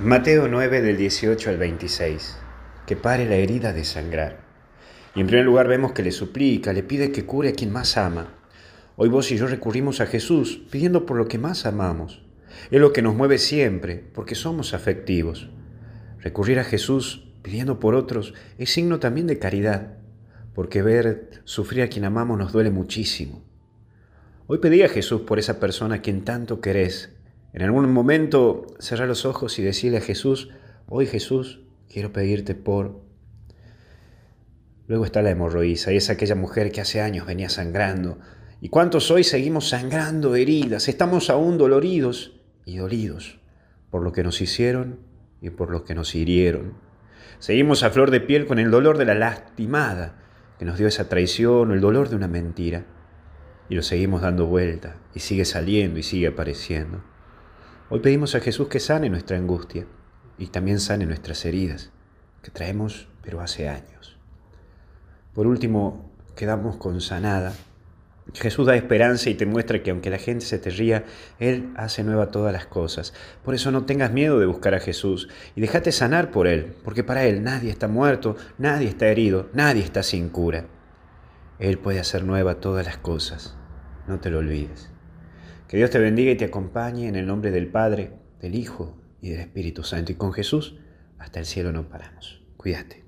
Mateo 9 del 18 al 26. Que pare la herida de sangrar. Y en primer lugar vemos que le suplica, le pide que cure a quien más ama. Hoy vos y yo recurrimos a Jesús pidiendo por lo que más amamos. Es lo que nos mueve siempre, porque somos afectivos. Recurrir a Jesús pidiendo por otros es signo también de caridad, porque ver sufrir a quien amamos nos duele muchísimo. Hoy pedí a Jesús por esa persona a quien tanto querés en algún momento cerrar los ojos y decirle a Jesús, hoy Jesús, quiero pedirte por... Luego está la hemorroísa y es aquella mujer que hace años venía sangrando. ¿Y cuántos hoy seguimos sangrando heridas? Estamos aún doloridos y dolidos por lo que nos hicieron y por lo que nos hirieron. Seguimos a flor de piel con el dolor de la lastimada que nos dio esa traición o el dolor de una mentira. Y lo seguimos dando vuelta y sigue saliendo y sigue apareciendo. Hoy pedimos a Jesús que sane nuestra angustia y también sane nuestras heridas, que traemos pero hace años. Por último, quedamos con sanada. Jesús da esperanza y te muestra que aunque la gente se te ría, Él hace nueva todas las cosas. Por eso no tengas miedo de buscar a Jesús y déjate sanar por Él, porque para Él nadie está muerto, nadie está herido, nadie está sin cura. Él puede hacer nueva todas las cosas. No te lo olvides. Que Dios te bendiga y te acompañe en el nombre del Padre, del Hijo y del Espíritu Santo. Y con Jesús hasta el cielo no paramos. Cuídate.